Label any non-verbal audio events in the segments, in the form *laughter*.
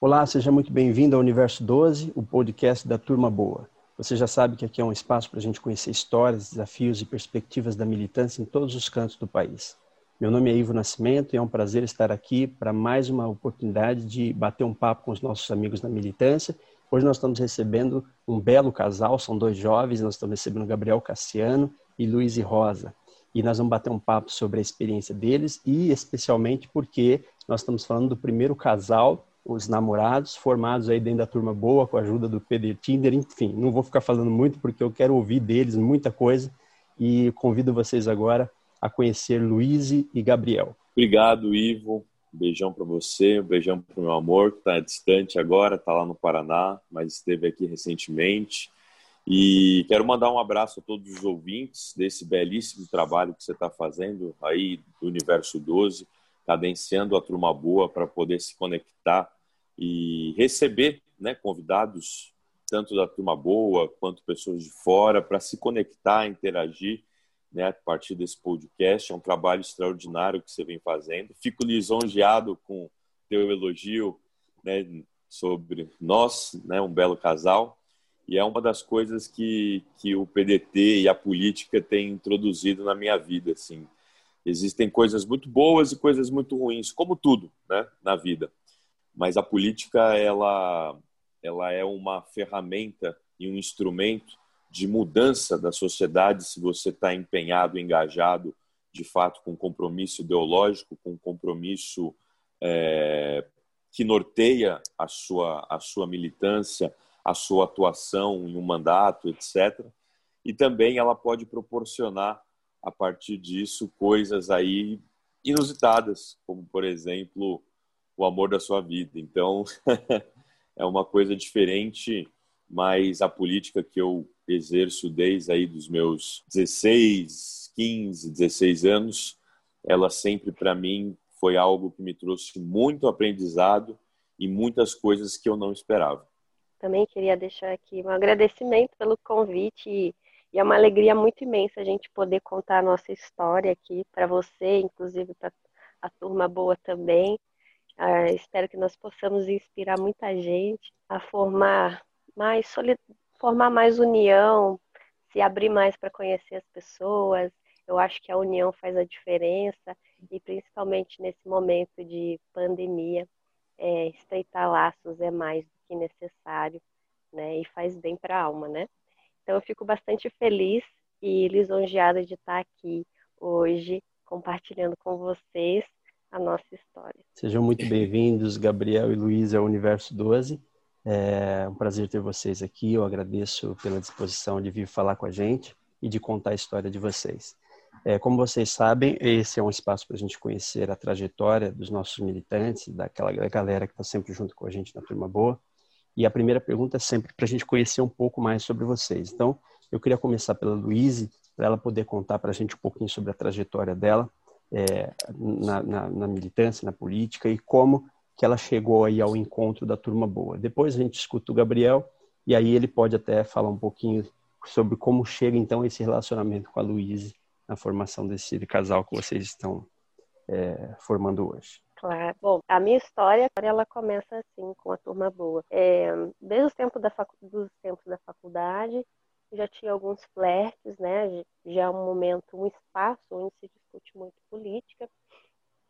Olá, seja muito bem-vindo ao Universo 12, o podcast da Turma Boa. Você já sabe que aqui é um espaço para a gente conhecer histórias, desafios e perspectivas da militância em todos os cantos do país. Meu nome é Ivo Nascimento e é um prazer estar aqui para mais uma oportunidade de bater um papo com os nossos amigos da militância. Hoje nós estamos recebendo um belo casal, são dois jovens, nós estamos recebendo Gabriel Cassiano e Luiz e Rosa. E nós vamos bater um papo sobre a experiência deles e especialmente porque nós estamos falando do primeiro casal os namorados, formados aí dentro da turma boa, com a ajuda do PD Tinder, enfim, não vou ficar falando muito porque eu quero ouvir deles muita coisa e convido vocês agora a conhecer Luiz e Gabriel. Obrigado, Ivo. Um beijão para você, um beijão para o meu amor, que está distante agora, está lá no Paraná, mas esteve aqui recentemente. E quero mandar um abraço a todos os ouvintes desse belíssimo trabalho que você está fazendo aí do Universo 12, cadenciando a turma boa para poder se conectar e receber né, convidados, tanto da turma boa quanto pessoas de fora, para se conectar, interagir né, a partir desse podcast. É um trabalho extraordinário que você vem fazendo. Fico lisonjeado com teu elogio né, sobre nós, né, um belo casal. E é uma das coisas que, que o PDT e a política têm introduzido na minha vida. Assim. Existem coisas muito boas e coisas muito ruins, como tudo né, na vida mas a política ela ela é uma ferramenta e um instrumento de mudança da sociedade se você está empenhado, engajado, de fato, com compromisso ideológico, com compromisso é, que norteia a sua, a sua militância, a sua atuação em um mandato, etc. E também ela pode proporcionar, a partir disso, coisas aí inusitadas, como, por exemplo, o amor da sua vida. Então, *laughs* é uma coisa diferente, mas a política que eu exerço desde aí dos meus 16, 15, 16 anos, ela sempre para mim foi algo que me trouxe muito aprendizado e muitas coisas que eu não esperava. Também queria deixar aqui um agradecimento pelo convite e é uma alegria muito imensa a gente poder contar a nossa história aqui para você, inclusive para a turma boa também. Uh, espero que nós possamos inspirar muita gente a formar mais formar mais união, se abrir mais para conhecer as pessoas. Eu acho que a união faz a diferença e principalmente nesse momento de pandemia, é, estreitar laços é mais do que necessário, né? E faz bem para a alma, né? Então eu fico bastante feliz e lisonjeada de estar aqui hoje compartilhando com vocês a nossa história. Sejam muito bem-vindos, Gabriel e Luiz, ao Universo 12. É um prazer ter vocês aqui. Eu agradeço pela disposição de vir falar com a gente e de contar a história de vocês. É, como vocês sabem, esse é um espaço para a gente conhecer a trajetória dos nossos militantes, daquela galera que está sempre junto com a gente na Turma Boa. E a primeira pergunta é sempre para a gente conhecer um pouco mais sobre vocês. Então, eu queria começar pela Luíse, para ela poder contar para a gente um pouquinho sobre a trajetória dela é, na, na, na, militância, na política e como que ela chegou aí ao encontro da turma boa. Depois a gente escuta o Gabriel e aí ele pode até falar um pouquinho sobre como chega então esse relacionamento com a Luíse na formação desse casal que vocês estão é, formando hoje. Claro. Bom, a minha história, ela começa assim, com a turma boa. É, desde os tempos da, facu dos tempos da faculdade, já tinha alguns flertes, né? Já é um momento, um espaço onde se discute muito política,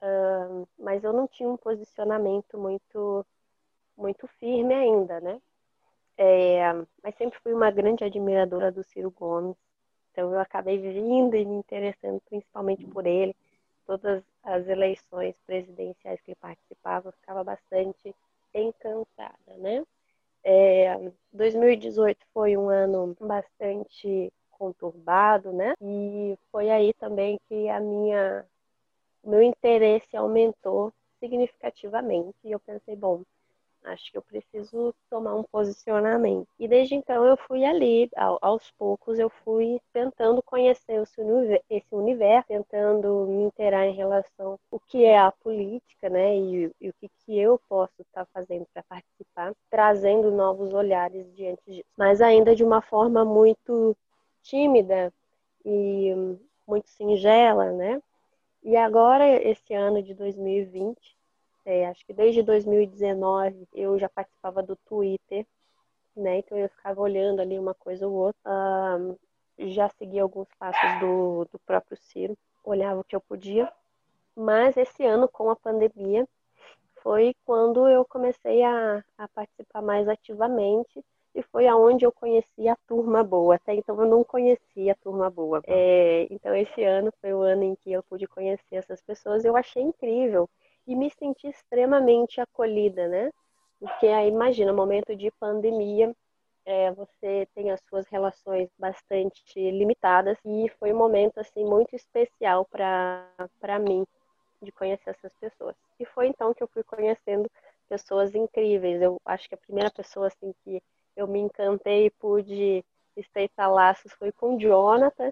uh, mas eu não tinha um posicionamento muito, muito firme ainda, né? É, mas sempre fui uma grande admiradora do Ciro Gomes, então eu acabei vindo e me interessando principalmente por ele. Todas as eleições presidenciais que ele participava, eu ficava bastante encantada, né? É, 2018 foi um ano bastante conturbado, né? E foi aí também que a minha, o meu interesse aumentou significativamente. E eu pensei, bom, acho que eu preciso tomar um posicionamento. E desde então eu fui ali, aos poucos eu fui tentando conhecer esse universo, tentando me inteirar em relação ao que é a política, né, e, e o que, que eu posso estar fazendo para participar, trazendo novos olhares diante disso. Mas ainda de uma forma muito tímida e muito singela, né? E agora, esse ano de 2020, é, acho que desde 2019 eu já participava do Twitter, né? Então eu ficava olhando ali uma coisa ou outra. Um, já segui alguns passos do, do próprio Ciro, olhava o que eu podia. Mas esse ano, com a pandemia, foi quando eu comecei a, a participar mais ativamente e foi aonde eu conheci a turma boa. Até então eu não conhecia a turma boa. É, então esse ano foi o ano em que eu pude conhecer essas pessoas. Eu achei incrível e me senti extremamente acolhida, né? Porque aí imagina, momento de pandemia, é, você tem as suas relações bastante limitadas e foi um momento assim muito especial para mim de conhecer essas pessoas. E foi então que eu fui conhecendo pessoas incríveis. Eu acho que a primeira pessoa assim que eu me encantei e pude estreitar laços foi com o Jonathan.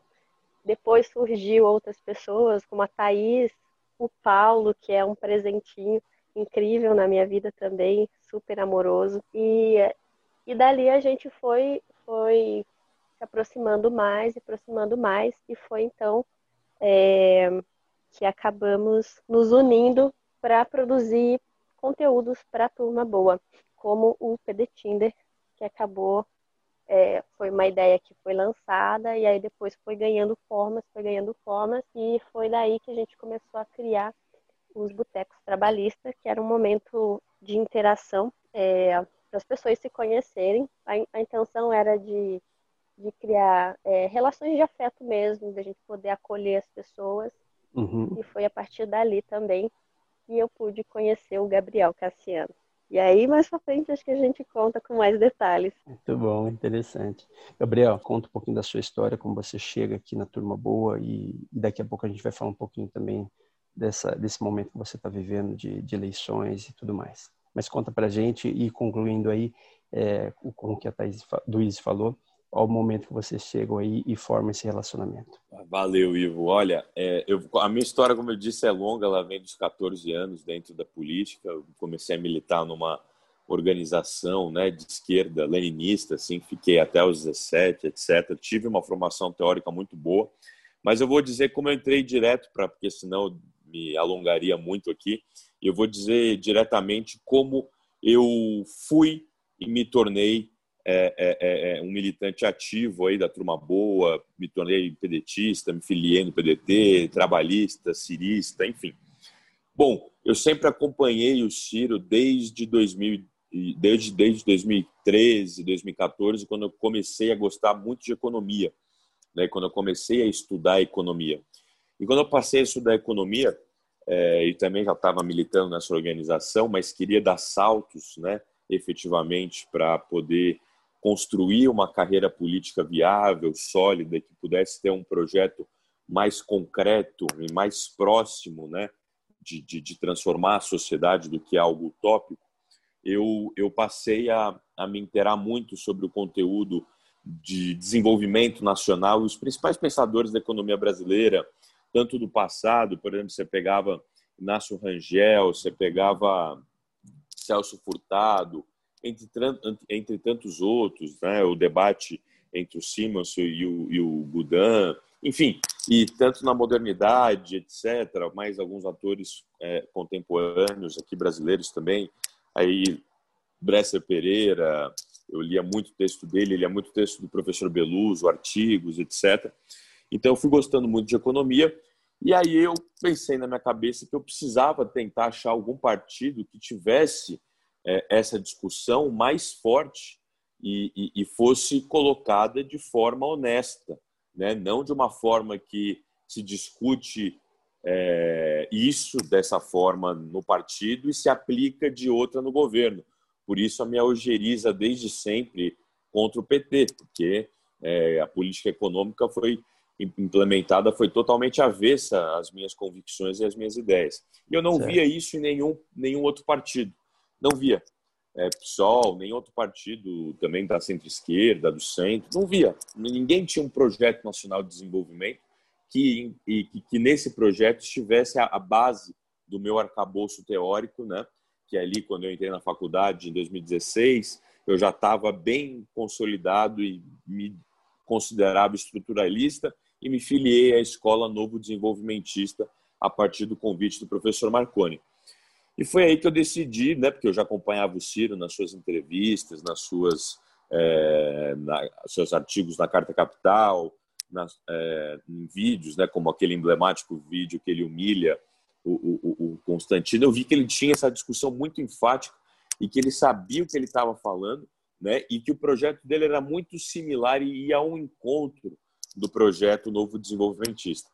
Depois surgiu outras pessoas, como a Thaís, o Paulo, que é um presentinho incrível na minha vida também, super amoroso. E e dali a gente foi, foi se aproximando mais, e aproximando mais, e foi então é, que acabamos nos unindo para produzir conteúdos para a turma boa, como o PD Tinder, que acabou, é, foi uma ideia que foi lançada, e aí depois foi ganhando formas, foi ganhando formas, e foi daí que a gente começou a criar os botecos trabalhistas, que era um momento de interação é, para as pessoas se conhecerem. A, a intenção era de, de criar é, relações de afeto mesmo, de a gente poder acolher as pessoas. Uhum. E foi a partir dali também que eu pude conhecer o Gabriel Cassiano. E aí, mais pra frente, acho que a gente conta com mais detalhes. Muito bom, interessante. Gabriel, conta um pouquinho da sua história, como você chega aqui na Turma Boa e daqui a pouco a gente vai falar um pouquinho também dessa, desse momento que você está vivendo de, de eleições e tudo mais. Mas conta para gente e concluindo aí é, com o que a Thaís Luiz falou, ao momento que vocês chegam aí e formam esse relacionamento. Valeu, Ivo. Olha, é, eu, a minha história, como eu disse, é longa. Ela vem dos 14 anos dentro da política. Eu comecei a militar numa organização né, de esquerda leninista, assim, fiquei até os 17, etc. Tive uma formação teórica muito boa, mas eu vou dizer como eu entrei direto para, porque senão me alongaria muito aqui. Eu vou dizer diretamente como eu fui e me tornei é, é, é, é um militante ativo aí da turma boa, me tornei pedetista, me filiei no PDT, trabalhista, cirista, enfim. Bom, eu sempre acompanhei o Ciro desde 2000, desde, desde 2013, 2014, quando eu comecei a gostar muito de economia, né? quando eu comecei a estudar economia. E quando eu passei a estudar economia, é, e também já estava militando nessa organização, mas queria dar saltos, né, efetivamente, para poder construir uma carreira política viável, sólida, que pudesse ter um projeto mais concreto e mais próximo, né, de, de, de transformar a sociedade do que algo utópico, eu, eu passei a, a me interar muito sobre o conteúdo de desenvolvimento nacional e os principais pensadores da economia brasileira, tanto do passado, por exemplo, você pegava Inácio Rangel, você pegava Celso Furtado, entre, entre tantos outros, né? o debate entre o Simonson e o, e o Budan, enfim, e tanto na modernidade, etc., mais alguns atores é, contemporâneos aqui brasileiros também, aí Bresser Pereira, eu lia muito texto dele, lia muito texto do professor Beluso, artigos, etc., então eu fui gostando muito de economia e aí eu pensei na minha cabeça que eu precisava tentar achar algum partido que tivesse é, essa discussão mais forte e, e, e, fosse colocada de forma honesta, né? não de uma forma que se discute é, isso dessa forma no partido e se aplica de outra no governo. Por isso a minha ojeriza desde sempre contra o PT, porque é, a política econômica foi implementada foi totalmente avessa às minhas convicções e às minhas ideias. E eu não certo. via isso em nenhum, nenhum outro partido. Não via. É, PSOL, nem outro partido também da centro-esquerda, do centro, não via. Ninguém tinha um projeto nacional de desenvolvimento que, e, que, que nesse projeto estivesse a, a, base do meu arcabouço teórico, né? que ali, quando eu entrei na faculdade, em 2016, eu já estava bem consolidado e me considerava estruturalista e me filiei à Escola Novo Desenvolvimentista a partir do convite do professor Marconi. E foi aí que eu decidi, né, porque eu já acompanhava o Ciro nas suas entrevistas, nas suas é, na, seus artigos na Carta Capital, nas, é, em vídeos, né, como aquele emblemático vídeo que ele humilha o, o, o Constantino, eu vi que ele tinha essa discussão muito enfática e que ele sabia o que ele estava falando, né, e que o projeto dele era muito similar e ia ao encontro do projeto Novo Desenvolvimentista.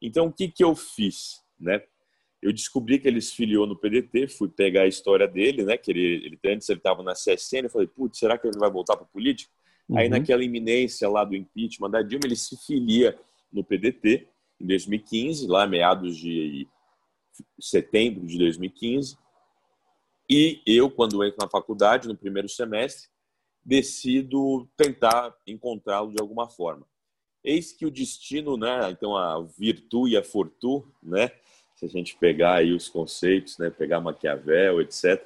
Então, o que, que eu fiz? Né? Eu descobri que ele se filiou no PDT, fui pegar a história dele, né? Que ele, ele antes ele estava na CSN, eu falei, putz, será que ele vai voltar para política? Uhum. Aí naquela iminência lá do impeachment da Dilma, ele se filia no PDT em 2015, lá meados de setembro de 2015. E eu, quando entro na faculdade, no primeiro semestre, decido tentar encontrá-lo de alguma forma. Eis que o destino, né? Então a virtude e a fortuna, né? Se a gente pegar aí os conceitos, né? Pegar Maquiavel, etc.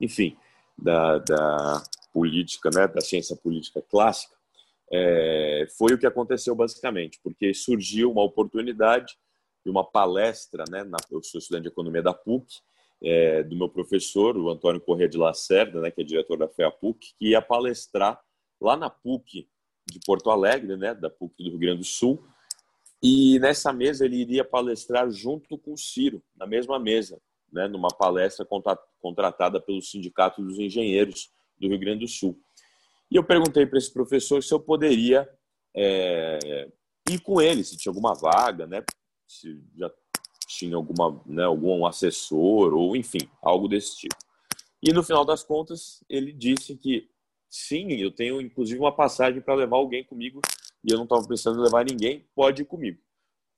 Enfim, da, da política, né? Da ciência política clássica, é, foi o que aconteceu basicamente, porque surgiu uma oportunidade de uma palestra, né? Na, eu sou estudante de economia da PUC, é, do meu professor, o Antônio Corrêa de Lacerda, né? Que é diretor da FEAPUC, que ia palestrar lá na PUC de Porto Alegre, né, da PUC do Rio Grande do Sul. E nessa mesa ele iria palestrar junto com o Ciro, na mesma mesa, né, numa palestra contratada pelo Sindicato dos Engenheiros do Rio Grande do Sul. E eu perguntei para esse professor se eu poderia é, ir com ele, se tinha alguma vaga, né, se já tinha alguma, né, algum assessor ou enfim, algo desse tipo. E no final das contas, ele disse que Sim, eu tenho inclusive uma passagem para levar alguém comigo e eu não estava pensando em levar ninguém, pode ir comigo.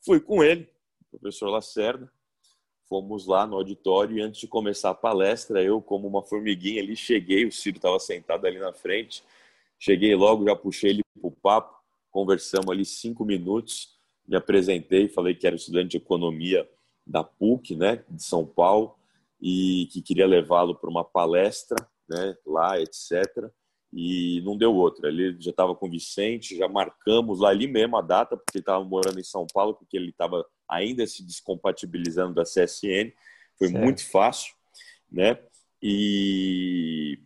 Fui com ele, professor Lacerda, fomos lá no auditório e antes de começar a palestra, eu, como uma formiguinha ali, cheguei, o Ciro estava sentado ali na frente, cheguei logo, já puxei ele para o papo, conversamos ali cinco minutos, me apresentei, falei que era estudante de economia da PUC, né, de São Paulo, e que queria levá-lo para uma palestra, né, lá, etc e não deu outra. Ele já estava com o Vicente, já marcamos lá ali mesmo a data, porque ele estava morando em São Paulo, porque ele estava ainda se descompatibilizando da CSN. Foi certo. muito fácil, né? E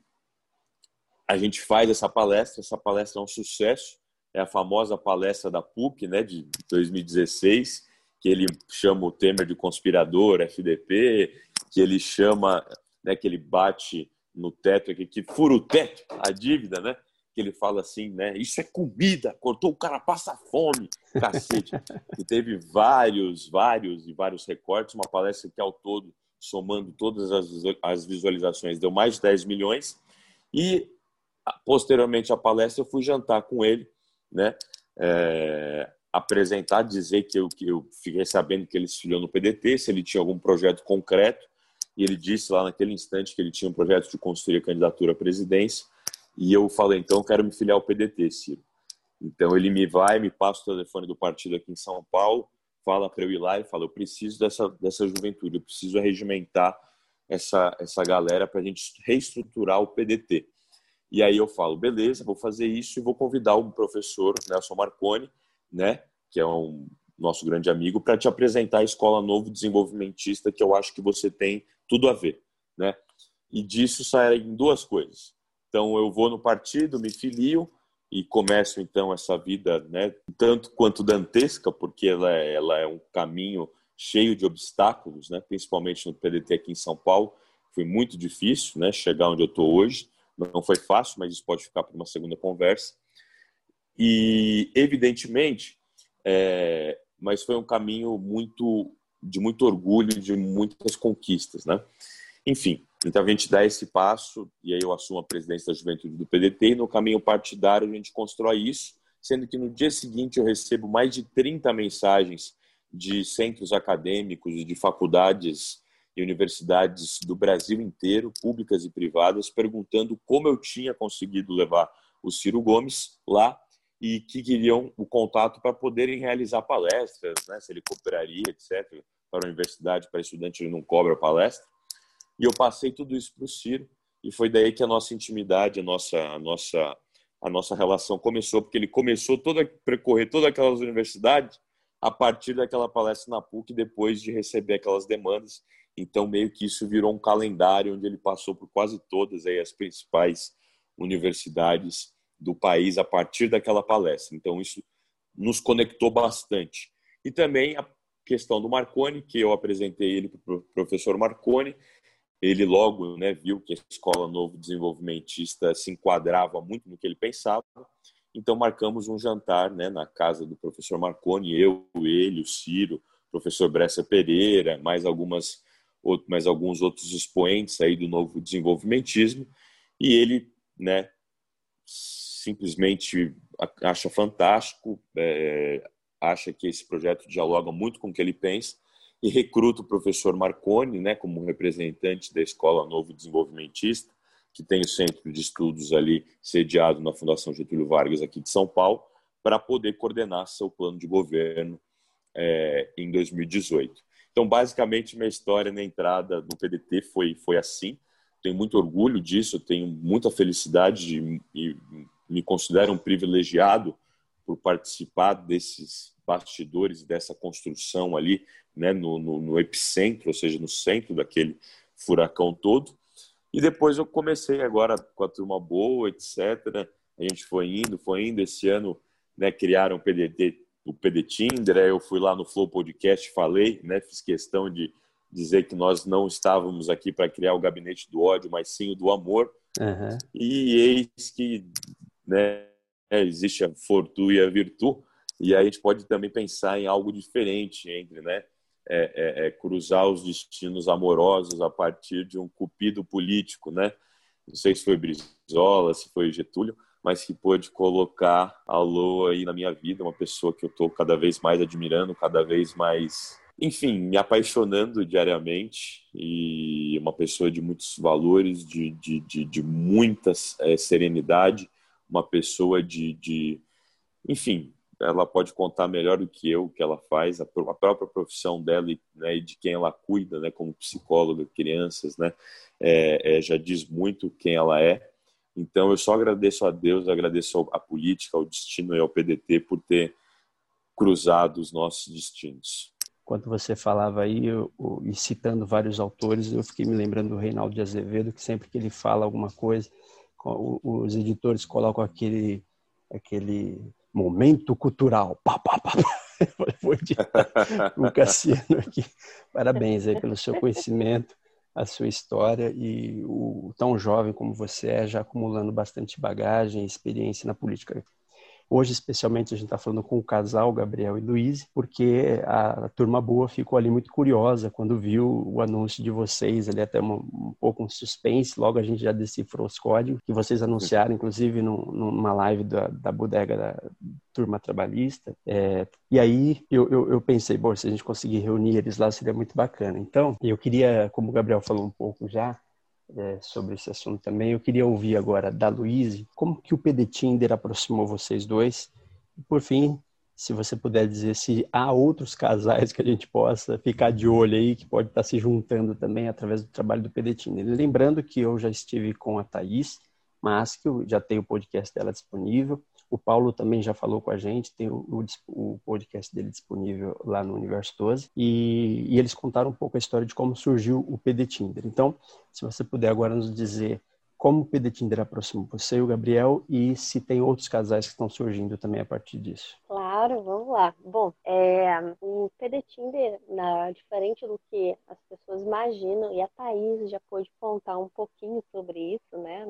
a gente faz essa palestra, essa palestra é um sucesso, é a famosa palestra da PUC, né, de 2016, que ele chama o Temer de conspirador, FDP, que ele chama, né, que ele bate no teto aqui, que fura o teto, a dívida, né? Que ele fala assim, né? Isso é comida, cortou o cara, passa fome, cacete. *laughs* e teve vários, vários e vários recortes, uma palestra que ao todo, somando todas as, visualizações, deu mais de 10 milhões. E posteriormente à palestra, eu fui jantar com ele, né? É, apresentar, dizer que eu, que eu fiquei sabendo que ele se filiou no PDT, se ele tinha algum projeto concreto, e ele disse lá naquele instante que ele tinha um projeto de construir a candidatura à presidência, e eu falei, então eu quero me filiar ao PDT, Ciro. Então ele me vai, me passa o telefone do partido aqui em São Paulo, fala para eu ir lá e fala, eu preciso dessa, dessa juventude, eu preciso regimentar essa, essa galera para a gente reestruturar o PDT. E aí eu falo, beleza, vou fazer isso e vou convidar o professor Nelson Marconi, né, que é um nosso grande amigo, para te apresentar a Escola Novo Desenvolvimentista, que eu acho que você tem tudo a ver, né? E disso saem duas coisas. Então eu vou no partido, me filio e começo então essa vida, né, tanto quanto dantesca, porque ela é, ela é um caminho cheio de obstáculos, né, principalmente no PDT aqui em São Paulo. Foi muito difícil, né, chegar onde eu estou hoje. Não foi fácil, mas isso pode ficar para uma segunda conversa. E evidentemente, é, mas foi um caminho muito de muito orgulho, de muitas conquistas, né? Enfim, então a gente dá esse passo e aí eu assumo a presidência da juventude do PDT e no caminho partidário a gente constrói isso, sendo que no dia seguinte eu recebo mais de 30 mensagens de centros acadêmicos e de faculdades e universidades do Brasil inteiro, públicas e privadas, perguntando como eu tinha conseguido levar o Ciro Gomes lá e que queriam o contato para poderem realizar palestras, né, se ele cooperaria, etc. Para a universidade, para estudante, ele não cobra palestra. E eu passei tudo isso para o Ciro, e foi daí que a nossa intimidade, a nossa, a nossa, a nossa relação começou, porque ele começou a percorrer todas aquelas universidades a partir daquela palestra na PUC, depois de receber aquelas demandas. Então, meio que isso virou um calendário onde ele passou por quase todas aí as principais universidades do país a partir daquela palestra. Então, isso nos conectou bastante. E também a questão do Marconi, que eu apresentei ele para o professor Marconi. Ele logo né, viu que a Escola Novo Desenvolvimentista se enquadrava muito no que ele pensava. Então, marcamos um jantar né, na casa do professor Marconi, eu, ele, o Ciro, o professor Bressa Pereira, mais, algumas, mais alguns outros expoentes aí do novo desenvolvimentismo. E ele né, simplesmente acha fantástico, é, acha que esse projeto dialoga muito com o que ele pensa e recruta o professor Marconi, né, como representante da Escola Novo Desenvolvimentista, que tem o centro de estudos ali sediado na Fundação Getúlio Vargas aqui de São Paulo, para poder coordenar seu plano de governo é, em 2018. Então, basicamente, minha história na entrada no PDT foi, foi assim. Tenho muito orgulho disso, tenho muita felicidade e me considero um privilegiado por participar desses bastidores, dessa construção ali, né, no, no, no epicentro, ou seja, no centro daquele furacão todo. E depois eu comecei agora com a turma boa, etc. A gente foi indo, foi indo. Esse ano, né, criaram o PDT, o PD Tinder. Eu fui lá no Flow Podcast, falei, né, fiz questão de dizer que nós não estávamos aqui para criar o gabinete do ódio, mas sim o do amor. Uhum. E eis que né, existe a fortuna e a virtude, e aí a gente pode também pensar em algo diferente entre, né, é, é, é, cruzar os destinos amorosos a partir de um cupido político, né? Não sei se foi Brizola, se foi Getúlio, mas que pôde colocar a aí na minha vida, uma pessoa que eu estou cada vez mais admirando, cada vez mais, enfim, me apaixonando diariamente e uma pessoa de muitos valores, de, de, de, de muita é, serenidade uma pessoa de, de enfim, ela pode contar melhor do que eu o que ela faz, a, própria profissão dela e, né, e de quem ela cuida, né, como psicóloga, crianças, né, é, é, já diz muito quem ela é. Então, eu só agradeço a Deus, agradeço à política, ao destino e ao PDT por ter cruzado os nossos destinos. Quando você falava aí, eu, eu, e citando vários autores, eu fiquei me lembrando do Reinaldo de Azevedo, que sempre que ele fala alguma coisa, os editores colocam aquele, aquele momento cultural. Pá, pá, pá. *laughs* Foi de o Cassiano aqui. Parabéns aí pelo seu conhecimento, a sua história e o tão jovem como você é, já acumulando bastante bagagem e experiência na política. Hoje, especialmente, a gente está falando com o casal, Gabriel e Luiz, porque a turma boa ficou ali muito curiosa quando viu o anúncio de vocês, ali até uma, um pouco um suspense, logo a gente já decifrou os códigos, que vocês anunciaram, inclusive, numa live da, da bodega da turma trabalhista. É, e aí eu, eu, eu, pensei, bom, se a gente conseguir reunir eles lá, seria muito bacana. Então, eu queria, como o Gabriel falou um pouco já, é, sobre esse assunto também. Eu queria ouvir agora da Luíse, como que o PD Tinder aproximou vocês dois? E, por fim, se você puder dizer se há outros casais que a gente possa ficar de olho aí, que pode estar se juntando também através do trabalho do PD Tinder. Lembrando que eu já estive com a Thaís, mas que eu já tenho o podcast dela disponível. O Paulo também já falou com a gente, tem o, o, podcast dele disponível lá no Universo 12. E, e, eles contaram um pouco a história de como surgiu o PD Tinder. Então, se você puder agora nos dizer como o PD Tinder aproximou você e o Gabriel e se tem outros casais que estão surgindo também a partir disso. Claro, vamos lá. Bom, é, o PD Tinder, na, diferente do que as pessoas imaginam, e a Thaís já pôde contar um pouquinho sobre isso, né,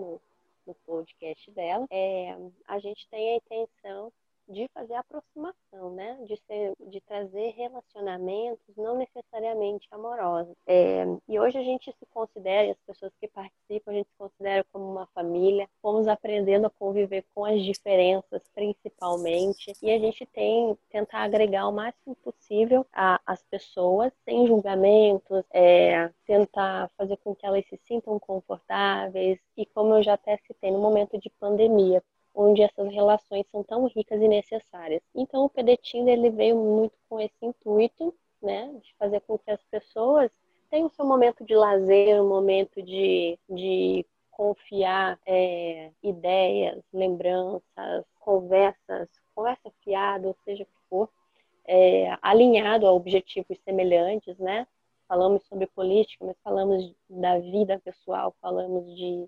no podcast dela, é, a gente tem a intenção de fazer aproximação, né? De, ser, de trazer relacionamentos não necessariamente amorosos. É, e hoje a gente se considera, as pessoas que participam, a gente se considera como uma família. Fomos aprendendo a conviver com as diferenças, principalmente. E a gente tem tentar agregar o máximo possível as pessoas, sem julgamentos, é, tentar fazer com que elas se sintam confortáveis. E como eu já até citei, no momento de pandemia, onde essas relações são tão ricas e necessárias. Então o Pedetindo ele veio muito com esse intuito, né, de fazer com que as pessoas tenham o seu momento de lazer, um momento de, de confiar é, ideias, lembranças, conversas, conversa fiada, ou seja o que for, é, alinhado a objetivos semelhantes, né? falamos sobre política, mas falamos da vida pessoal, falamos de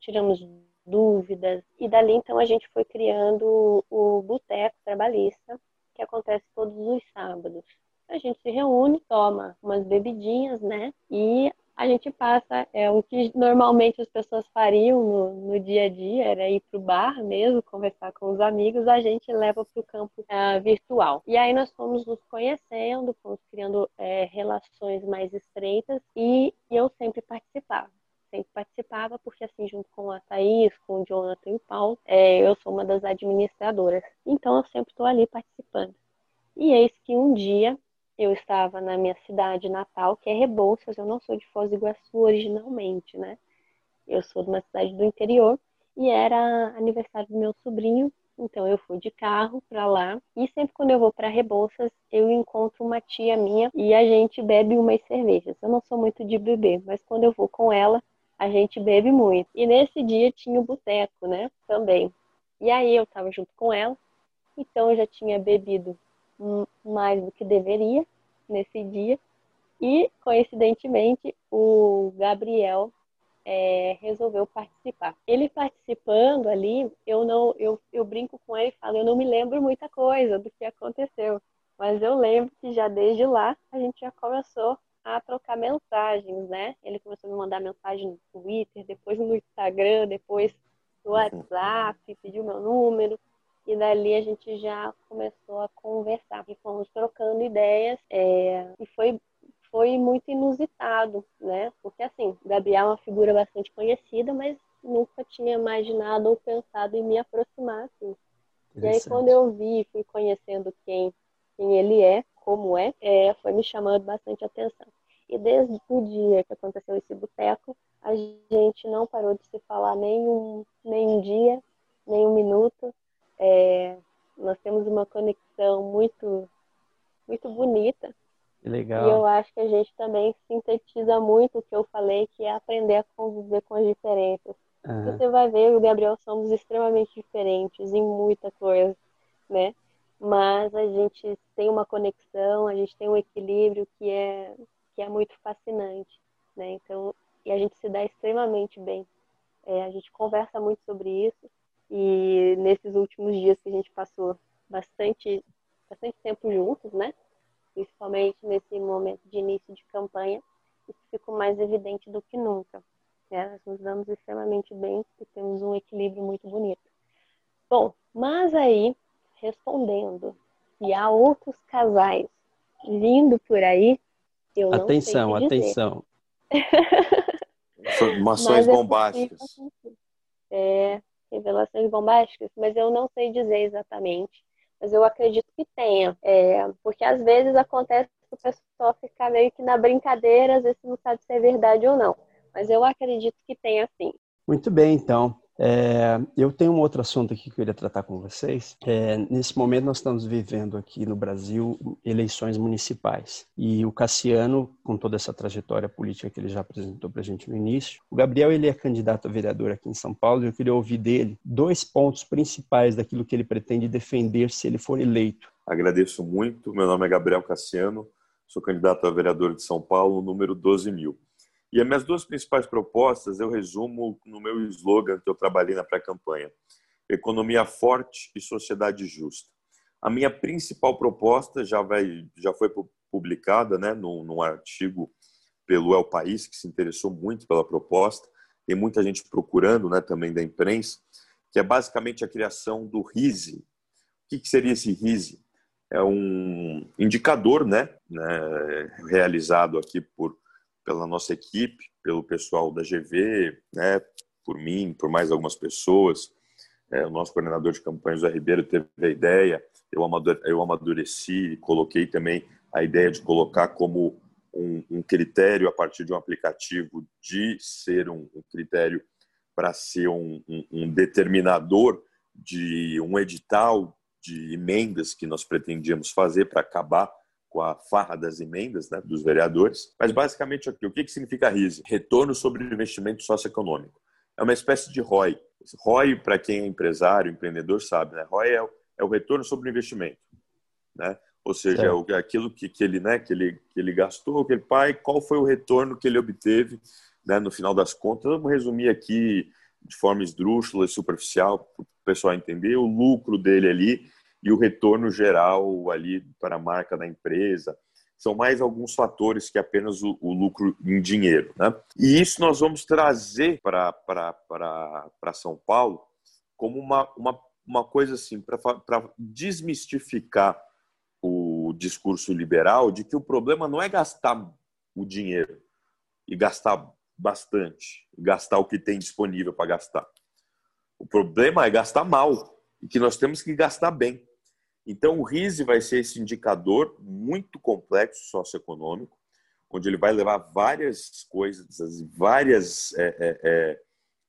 tiramos dúvidas e dali então a gente foi criando o boteco trabalhista que acontece todos os sábados. A gente se reúne, toma umas bebidinhas, né? E a gente passa, é o que normalmente as pessoas fariam no, no dia a dia, era ir para o bar mesmo, conversar com os amigos, a gente leva para o campo é, virtual. E aí nós fomos nos conhecendo, fomos criando é, relações mais estreitas e eu sempre participava sempre participava, porque assim, junto com a Thaís, com o Jonathan e o Paulo, é, eu sou uma das administradoras. Então eu sempre estou ali participando. E eis que um dia eu estava na minha cidade natal, que é Rebouças, eu não sou de Foz do Iguaçu originalmente, né? Eu sou de uma cidade do interior e era aniversário do meu sobrinho, então eu fui de carro para lá e sempre quando eu vou para Rebouças, eu encontro uma tia minha e a gente bebe umas cervejas. Eu não sou muito de beber, mas quando eu vou com ela, a gente bebe muito. E nesse dia tinha o boteco, né? Também. E aí eu estava junto com ela, então eu já tinha bebido mais do que deveria nesse dia. E, coincidentemente, o Gabriel é, resolveu participar. Ele participando ali, eu não, eu, eu brinco com ele e falo, eu não me lembro muita coisa do que aconteceu, mas eu lembro que já desde lá a gente já começou a trocar mensagens, né? Ele começou a me mandar mensagem no Twitter, depois no Instagram, depois no WhatsApp, pediu meu número. E dali a gente já começou a conversar e fomos trocando ideias. É, e foi, foi muito inusitado, né? Porque assim, Gabriel é uma figura bastante conhecida, mas nunca tinha imaginado ou pensado em me aproximar assim. E aí quando eu vi, fui conhecendo quem, quem ele é, como é, é, foi me chamando bastante atenção. E desde o dia que aconteceu esse boteco, a gente não parou de se falar nem um, nem um dia, nem um minuto. É, nós temos uma conexão muito, muito bonita. Que legal. E eu acho que a gente também sintetiza muito o que eu falei, que é aprender a conviver com as diferenças. Uhum. Você vai ver, eu e o Gabriel somos extremamente diferentes em muita coisa, né? Mas a gente tem uma conexão, a gente tem um equilíbrio que é, que é muito fascinante, né? Então, e a gente se dá extremamente bem. É, a gente conversa muito sobre isso e nesses últimos dias que a gente passou bastante, bastante tempo juntos, né? Principalmente nesse momento de início de campanha, isso ficou mais evidente do que nunca. Né? Nós nos damos extremamente bem e temos um equilíbrio muito bonito. Bom, mas aí, respondendo, se há outros casais vindo por aí, eu não atenção, sei atenção. Informações bombásticas. É, revelações bombásticas, mas eu não sei dizer exatamente. Mas eu acredito que tenha. É, porque às vezes acontece que o pessoal fica meio que na brincadeira, às vezes não sabe se é verdade ou não. Mas eu acredito que tenha sim. Muito bem, então. É, eu tenho um outro assunto aqui que eu queria tratar com vocês. É, nesse momento, nós estamos vivendo aqui no Brasil eleições municipais. E o Cassiano, com toda essa trajetória política que ele já apresentou para a gente no início, o Gabriel ele é candidato a vereador aqui em São Paulo e eu queria ouvir dele dois pontos principais daquilo que ele pretende defender se ele for eleito. Agradeço muito. Meu nome é Gabriel Cassiano, sou candidato a vereador de São Paulo, número 12 mil. E as minhas duas principais propostas eu resumo no meu slogan que eu trabalhei na pré-campanha: economia forte e sociedade justa. A minha principal proposta já vai já foi publicada, né, num, num artigo pelo El País que se interessou muito pela proposta. Tem muita gente procurando, né, também da imprensa, que é basicamente a criação do RISE. O que, que seria esse RISE? É um indicador, né, né realizado aqui por pela nossa equipe, pelo pessoal da GV, né, por mim, por mais algumas pessoas. É, o nosso coordenador de campanha, José Ribeiro, teve a ideia, eu amadureci, coloquei também a ideia de colocar como um, um critério a partir de um aplicativo de ser um, um critério para ser um, um, determinador de um edital de emendas que nós pretendíamos fazer para acabar com a farra das emendas né, dos vereadores. Mas basicamente aqui, o que, que significa RISE? Retorno sobre investimento socioeconômico. É uma espécie de ROI. ROI, para quem é empresário, empreendedor, sabe, né? ROI é o, é o retorno sobre o investimento. Né? ou seja, é. aquilo que, que, ele, né, que, ele, que ele gastou, aquele pai, qual foi o retorno que ele obteve né, no final das contas. Vamos resumir aqui de forma esdrúxula e superficial para o pessoal entender o lucro dele ali e o retorno geral ali para a marca da empresa. São mais alguns fatores que apenas o, o lucro em dinheiro. Né? E isso nós vamos trazer para São Paulo como uma, uma, uma coisa assim, para desmistificar o discurso liberal de que o problema não é gastar o dinheiro e gastar bastante, gastar o que tem disponível para gastar. O problema é gastar mal e que nós temos que gastar bem. Então, o RISE vai ser esse indicador muito complexo socioeconômico, onde ele vai levar várias coisas, várias é, é, é,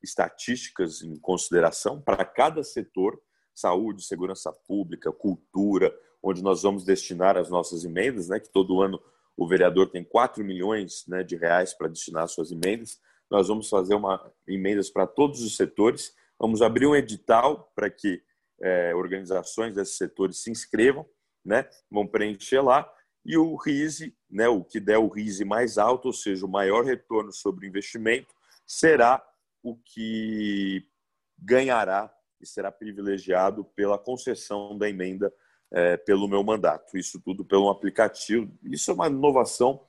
estatísticas em consideração para cada setor, saúde, segurança pública, cultura, onde nós vamos destinar as nossas emendas, né, que todo ano o vereador tem 4 milhões né, de reais para destinar às suas emendas. Nós vamos fazer uma emendas para todos os setores. Vamos abrir um edital para que é, organizações desses setores se inscrevam, né? Vão preencher lá e o RISE, né, o que der o RISE mais alto, ou seja, o maior retorno sobre o investimento, será o que ganhará e será privilegiado pela concessão da emenda é, pelo meu mandato. Isso tudo pelo aplicativo. Isso é uma inovação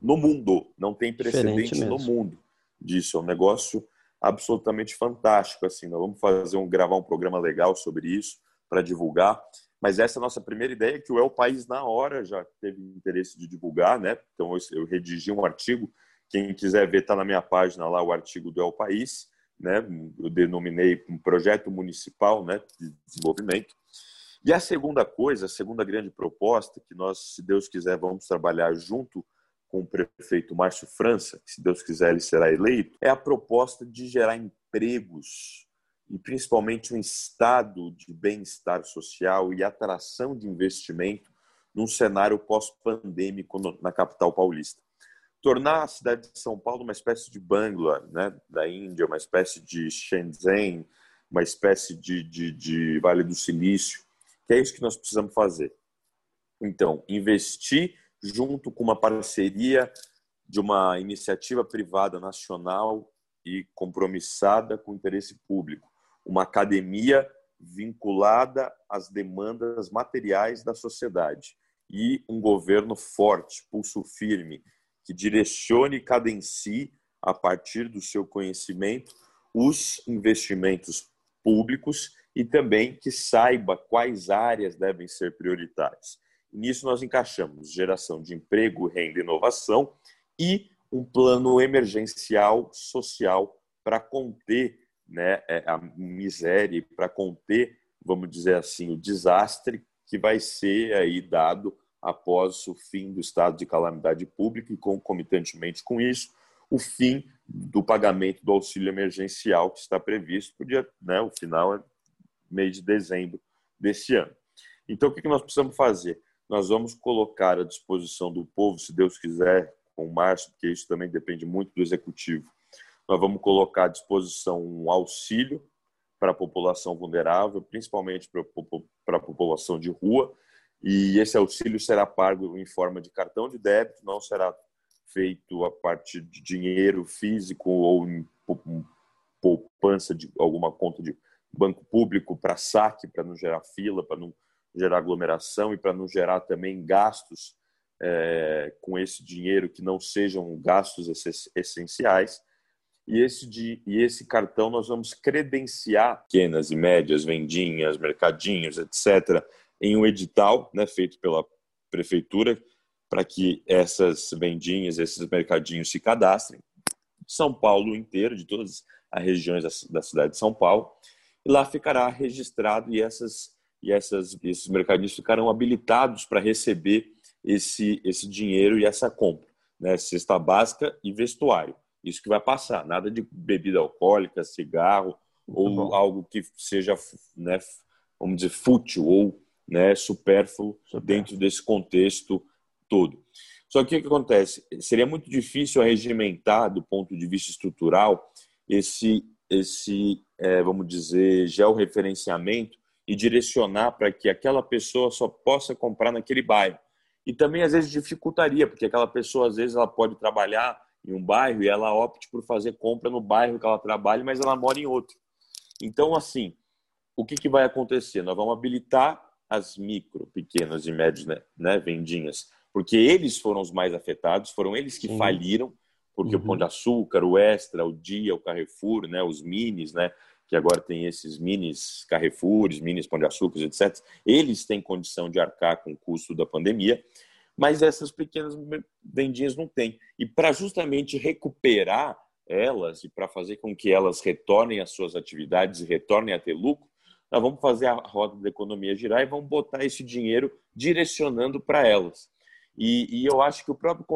no mundo, não tem precedente no mundo disso. É um negócio absolutamente fantástico. Assim, nós vamos fazer um gravar um programa legal sobre isso para divulgar. Mas essa é a nossa primeira ideia, que o El País na hora já teve interesse de divulgar, né? Então eu redigi um artigo. Quem quiser ver, está na minha página lá o artigo do El País, né? Eu denominei um projeto municipal, né, de desenvolvimento. E a segunda coisa, a segunda grande proposta, que nós, se Deus quiser, vamos trabalhar junto com o prefeito Márcio França, que se Deus quiser ele será eleito, é a proposta de gerar empregos e principalmente um estado de bem-estar social e atração de investimento num cenário pós-pandêmico na capital paulista. Tornar a cidade de São Paulo uma espécie de Bangalore, né, da Índia, uma espécie de Shenzhen, uma espécie de, de, de Vale do Silício, que é isso que nós precisamos fazer. Então, investir junto com uma parceria de uma iniciativa privada nacional e compromissada com o interesse público, uma academia vinculada às demandas materiais da sociedade e um governo forte, pulso firme, que direcione e cadencie, a partir do seu conhecimento, os investimentos públicos e também que saiba quais áreas devem ser prioritárias. Nisso nós encaixamos geração de emprego, renda e inovação e um plano emergencial social para conter né, é, a miséria, para conter, vamos dizer assim, o desastre que vai ser aí dado após o fim do estado de calamidade pública e concomitantemente com isso, o fim do pagamento do auxílio emergencial que está previsto para dia, né, o final é mês de dezembro desse ano. Então, o que nós precisamos fazer? Nós vamos colocar à disposição do povo, se Deus quiser, com março, porque isso também depende muito do executivo, nós vamos colocar à disposição um auxílio para a população vulnerável, principalmente para a população de rua, e esse auxílio será pago em forma de cartão de débito, não será feito a partir de dinheiro físico ou em poupança de alguma conta de banco público para saque, para não gerar fila, para não gerar aglomeração e para não gerar também gastos é, com esse dinheiro que não sejam gastos essenciais. E esse, de, e esse cartão nós vamos credenciar pequenas e médias vendinhas, mercadinhos, etc., em um edital né, feito pela prefeitura para que essas vendinhas, esses mercadinhos se cadastrem. São Paulo inteiro, de todas as regiões da, da cidade de São Paulo, e lá ficará registrado e essas e essas, esses mercadinhos ficarão habilitados para receber esse, esse dinheiro e essa compra, né? cesta básica e vestuário. Isso que vai passar, nada de bebida alcoólica, cigarro ou algo que seja, né, vamos dizer, fútil ou né, supérfluo dentro desse contexto todo. Só que o que acontece? Seria muito difícil regimentar, do ponto de vista estrutural, esse, esse é, vamos dizer, georreferenciamento e direcionar para que aquela pessoa só possa comprar naquele bairro. E também às vezes dificultaria, porque aquela pessoa às vezes ela pode trabalhar em um bairro e ela opte por fazer compra no bairro que ela trabalha, mas ela mora em outro. Então, assim, o que, que vai acontecer? Nós vamos habilitar as micro, pequenas e médias né, né, vendinhas, porque eles foram os mais afetados, foram eles que Sim. faliram, porque uhum. o Pão de Açúcar, o Extra, o Dia, o Carrefour, né, os minis, né, que agora tem esses minis Carrefours, minis Pão de Açúcar, etc., eles têm condição de arcar com o custo da pandemia, mas essas pequenas vendinhas não têm. E para justamente recuperar elas e para fazer com que elas retornem às suas atividades e retornem a ter lucro, nós vamos fazer a roda da economia girar e vamos botar esse dinheiro direcionando para elas. E, e, eu acho que o próprio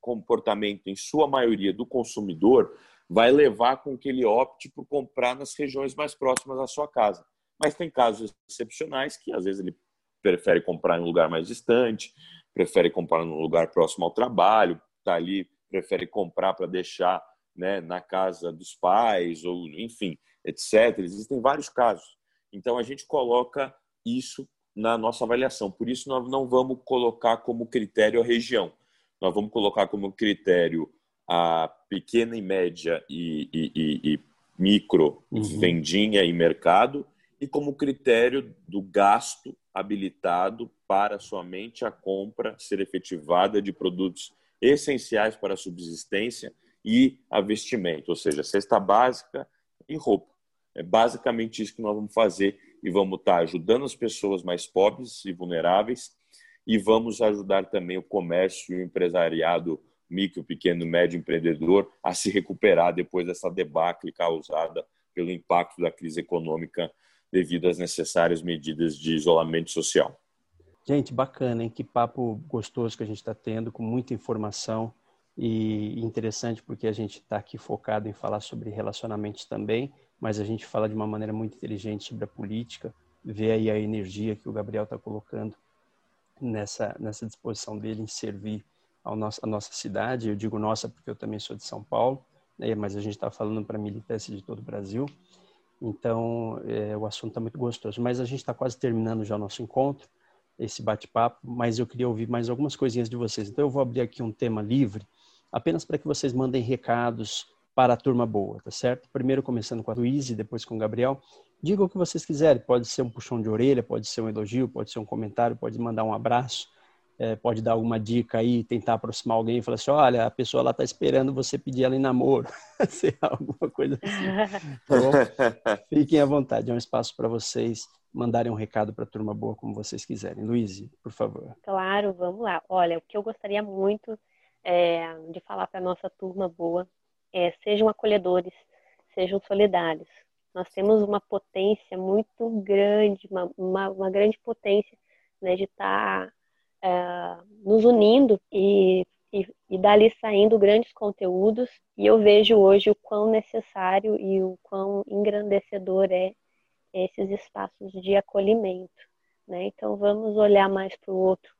comportamento, em sua maioria, do consumidor vai levar com que ele opte por comprar nas regiões mais próximas da sua casa. Mas tem casos excepcionais que às vezes ele prefere comprar em um lugar mais distante, prefere comprar num lugar próximo ao trabalho, está ali, prefere comprar para deixar né, na casa dos pais, ou enfim, etc. Existem vários casos. Então, a gente coloca isso na nossa avaliação. Por isso, nós não vamos colocar como critério a região. Nós vamos colocar como critério a pequena e média e, e, e, e micro uhum. vendinha e mercado e como critério do gasto habilitado para somente a compra ser efetivada de produtos essenciais para a subsistência e a vestimento, ou seja, cesta básica e roupa. É basicamente isso que nós vamos fazer e vamos estar ajudando as pessoas mais pobres e vulneráveis e vamos ajudar também o comércio e o empresariado micro, pequeno, médio empreendedor a se recuperar depois dessa debacle causada pelo impacto da crise econômica devido às necessárias medidas de isolamento social. Gente, bacana, hein? Que papo gostoso que a gente está tendo, com muita informação e interessante porque a gente está aqui focado em falar sobre relacionamentos também mas a gente fala de uma maneira muito inteligente sobre a política, vê aí a energia que o Gabriel está colocando nessa, nessa disposição dele em servir ao nosso, nossa cidade. Eu digo nossa porque eu também sou de São Paulo, né, mas a gente está falando para militância de todo o Brasil. Então, é, o assunto está muito gostoso. Mas a gente está quase terminando já o nosso encontro, esse bate-papo, mas eu queria ouvir mais algumas coisinhas de vocês. Então, eu vou abrir aqui um tema livre, apenas para que vocês mandem recados, para a turma boa, tá certo? Primeiro começando com a Luiz e depois com o Gabriel. Diga o que vocês quiserem, pode ser um puxão de orelha, pode ser um elogio, pode ser um comentário, pode mandar um abraço, é, pode dar alguma dica aí, tentar aproximar alguém e falar assim, olha, a pessoa lá está esperando você pedir ela em namoro, *laughs* sei alguma coisa assim. Tá *laughs* Fiquem à vontade, é um espaço para vocês mandarem um recado para a turma boa como vocês quiserem. Luiz, por favor. Claro, vamos lá. Olha, o que eu gostaria muito é, de falar para a nossa turma boa é, sejam acolhedores, sejam solidários. Nós temos uma potência muito grande, uma, uma, uma grande potência né, de estar tá, é, nos unindo e, e, e dali saindo grandes conteúdos. E eu vejo hoje o quão necessário e o quão engrandecedor é esses espaços de acolhimento. Né? Então vamos olhar mais para o outro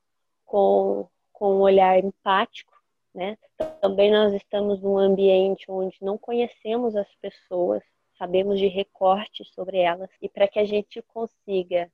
com, com um olhar empático né? Também nós estamos num ambiente onde não conhecemos as pessoas, sabemos de recortes sobre elas, e para que a gente consiga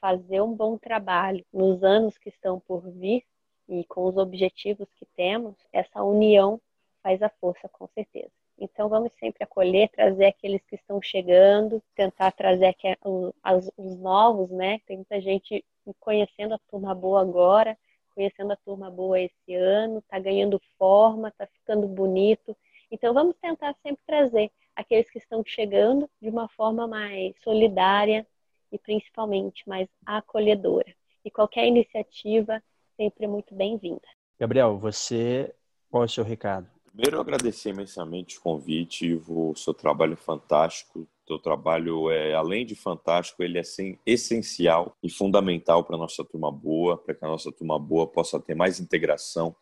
fazer um bom trabalho nos anos que estão por vir e com os objetivos que temos, essa união faz a força, com certeza. Então, vamos sempre acolher, trazer aqueles que estão chegando, tentar trazer os novos, né? Tem muita gente conhecendo a turma boa agora, conhecendo a turma boa esse ano, está ganhando forma, está ficando bonito. Então vamos tentar sempre trazer aqueles que estão chegando de uma forma mais solidária e principalmente mais acolhedora. E qualquer iniciativa sempre é muito bem-vinda. Gabriel, você, qual é o seu recado? Primeiro, eu agradecer imensamente o convite, o seu trabalho é fantástico. Teu trabalho é, além de fantástico, ele é assim, essencial e fundamental para a nossa turma boa, para que a nossa turma boa possa ter mais integração,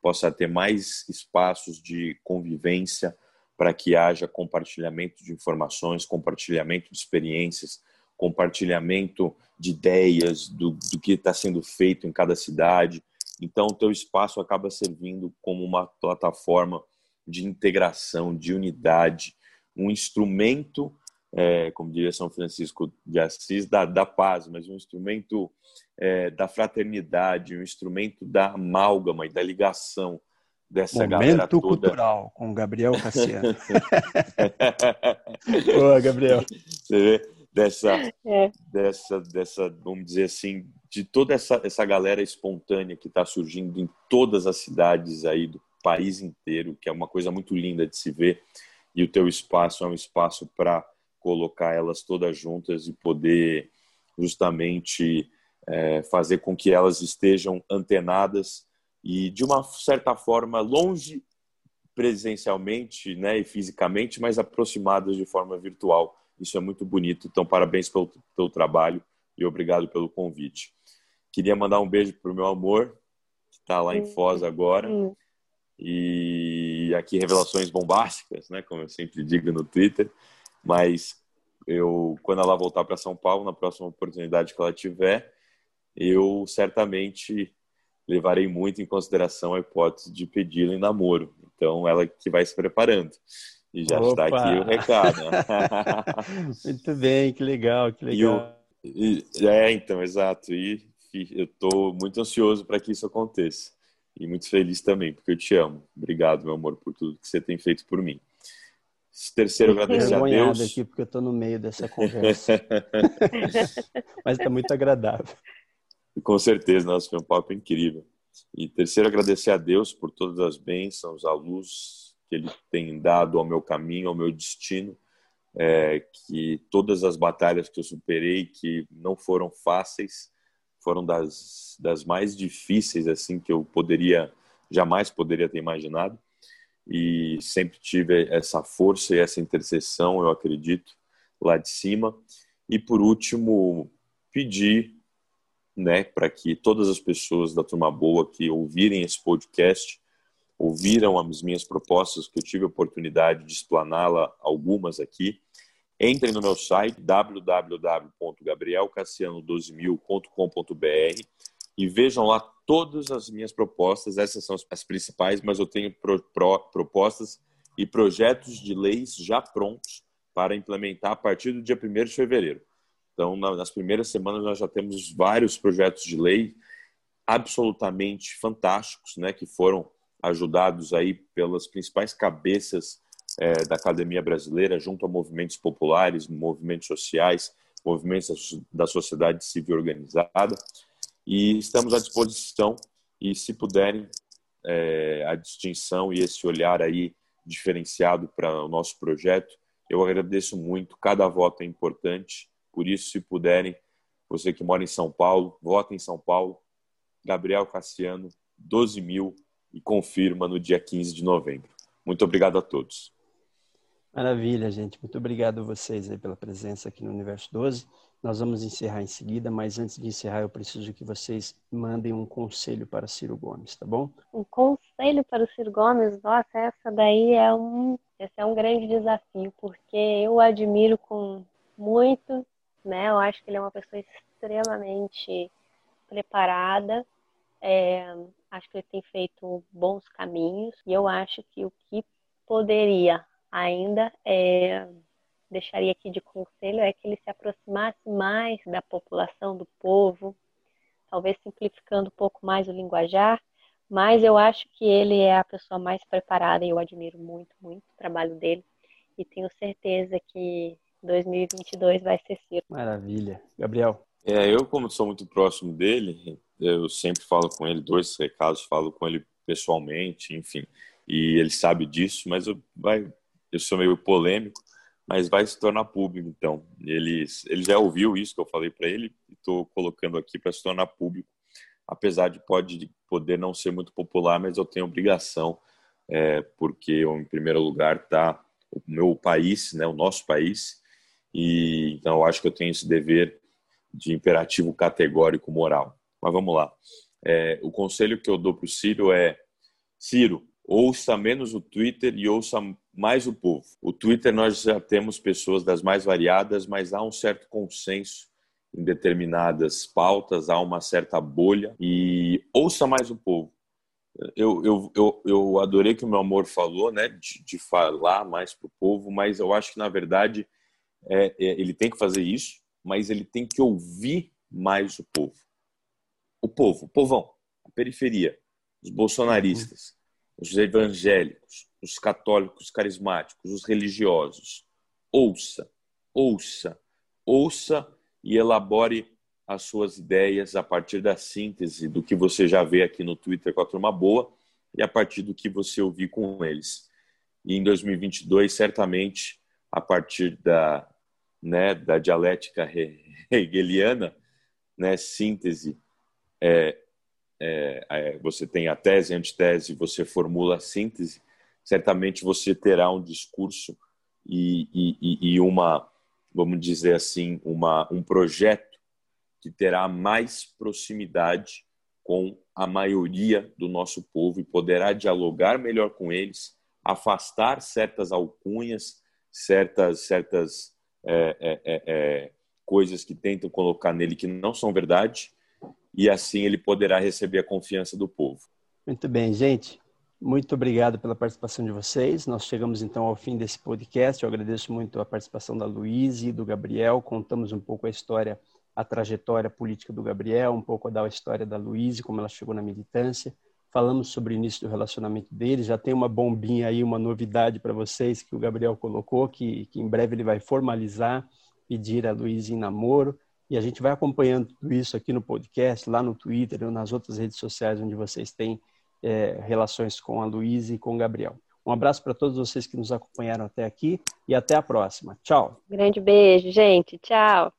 possa ter mais espaços de convivência, para que haja compartilhamento de informações, compartilhamento de experiências, compartilhamento de ideias do, do que está sendo feito em cada cidade. Então, o teu espaço acaba servindo como uma plataforma de integração, de unidade, um instrumento é, como diria São Francisco de Assis, da, da paz, mas um instrumento é, da fraternidade, um instrumento da amálgama e da ligação dessa Momento galera toda. cultural com Gabriel Cassiano. *laughs* Boa, Gabriel. Você vê dessa, é. dessa, dessa, vamos dizer assim, de toda essa, essa galera espontânea que está surgindo em todas as cidades aí do país inteiro, que é uma coisa muito linda de se ver. E o teu espaço é um espaço para colocar elas todas juntas e poder justamente é, fazer com que elas estejam antenadas e de uma certa forma longe presencialmente né, e fisicamente, mas aproximadas de forma virtual. Isso é muito bonito. Então, parabéns pelo, pelo trabalho e obrigado pelo convite. Queria mandar um beijo para o meu amor, que está lá em Foz agora. E aqui revelações bombásticas, né, como eu sempre digo no Twitter. Mas eu, quando ela voltar para São Paulo, na próxima oportunidade que ela tiver, eu certamente levarei muito em consideração a hipótese de pedi-la em namoro. Então, ela que vai se preparando. E já Opa. está aqui o recado. *laughs* muito bem, que legal, que legal. E, e, é, então, exato. E, e eu estou muito ansioso para que isso aconteça. E muito feliz também, porque eu te amo. Obrigado, meu amor, por tudo que você tem feito por mim. Terceiro, agradecer a Deus. aqui porque eu estou no meio dessa conversa. *laughs* Mas está muito agradável. Com certeza, nosso foi um papo incrível. E terceiro, agradecer a Deus por todas as bênçãos, a luz que Ele tem dado ao meu caminho, ao meu destino, é, que todas as batalhas que eu superei, que não foram fáceis, foram das, das mais difíceis assim que eu poderia, jamais poderia ter imaginado. E sempre tive essa força e essa intercessão, eu acredito, lá de cima. E por último, pedir né, para que todas as pessoas da Turma Boa que ouvirem esse podcast, ouviram as minhas propostas, que eu tive a oportunidade de explaná-la algumas aqui, entrem no meu site www.gabrielcassiano12000.com.br e vejam lá todas as minhas propostas, essas são as principais, mas eu tenho pro, pro, propostas e projetos de leis já prontos para implementar a partir do dia 1 de fevereiro. Então, nas primeiras semanas, nós já temos vários projetos de lei absolutamente fantásticos, né, que foram ajudados aí pelas principais cabeças é, da academia brasileira, junto a movimentos populares, movimentos sociais, movimentos da sociedade civil organizada. E estamos à disposição e, se puderem, é, a distinção e esse olhar aí diferenciado para o nosso projeto, eu agradeço muito. Cada voto é importante por isso, se puderem, você que mora em São Paulo, vota em São Paulo. Gabriel Cassiano, 12 mil e confirma no dia 15 de novembro. Muito obrigado a todos. Maravilha, gente. Muito obrigado a vocês aí pela presença aqui no Universo 12. Nós vamos encerrar em seguida, mas antes de encerrar, eu preciso que vocês mandem um conselho para Ciro Gomes, tá bom? Um conselho para o Ciro Gomes? Nossa, essa daí é um, esse é um grande desafio, porque eu admiro com muito né? Eu acho que ele é uma pessoa extremamente preparada. É, acho que ele tem feito bons caminhos e eu acho que o que poderia ainda é, deixaria aqui de conselho é que ele se aproximasse mais da população, do povo, talvez simplificando um pouco mais o linguajar, mas eu acho que ele é a pessoa mais preparada e eu admiro muito, muito o trabalho dele e tenho certeza que 2022 vai ser Ciro. Maravilha. Gabriel. É, eu, como sou muito próximo dele, eu sempre falo com ele dois recados, falo com ele pessoalmente, enfim, e ele sabe disso, mas eu, vai, eu sou meio polêmico, mas vai se tornar público, então. Ele, ele já ouviu isso que eu falei para ele estou colocando aqui para se tornar público, apesar de pode poder não ser muito popular, mas eu tenho obrigação, é, porque eu, em primeiro lugar está o meu país, né, o nosso país, e então eu acho que eu tenho esse dever de imperativo categórico moral. Mas vamos lá. É, o conselho que eu dou para o Ciro é: Ciro, ouça menos o Twitter e ouça mais o povo. O Twitter nós já temos pessoas das mais variadas, mas há um certo consenso em determinadas pautas, há uma certa bolha e ouça mais o povo. Eu, eu, eu, eu adorei que o meu amor falou, né, de, de falar mais para o povo, mas eu acho que na verdade é, é, ele tem que fazer isso, mas ele tem que ouvir mais o povo. O povo, o povão, a periferia, os bolsonaristas, os evangélicos, os católicos carismáticos, os religiosos. Ouça, ouça, ouça e elabore as suas ideias a partir da síntese do que você já vê aqui no Twitter com a turma boa e a partir do que você ouvir com eles. E em 2022, certamente, a partir da, né, da dialética hegeliana, né, síntese, é, é, é, você tem a tese, a antitese, você formula a síntese, certamente você terá um discurso e, e, e uma, vamos dizer assim, uma, um projeto que terá mais proximidade com a maioria do nosso povo e poderá dialogar melhor com eles, afastar certas alcunhas, certas, certas é, é, é, é, coisas que tentam colocar nele que não são verdade, e assim ele poderá receber a confiança do povo. Muito bem, gente. Muito obrigado pela participação de vocês. Nós chegamos então ao fim desse podcast. Eu agradeço muito a participação da Luísa e do Gabriel. Contamos um pouco a história, a trajetória política do Gabriel, um pouco da história da Luísa, como ela chegou na militância. Falamos sobre o início do relacionamento deles. Já tem uma bombinha aí, uma novidade para vocês que o Gabriel colocou, que, que em breve ele vai formalizar, pedir a Luísa em namoro. E a gente vai acompanhando tudo isso aqui no podcast, lá no Twitter nas outras redes sociais onde vocês têm é, relações com a Luísa e com o Gabriel. Um abraço para todos vocês que nos acompanharam até aqui e até a próxima. Tchau. Grande beijo, gente. Tchau.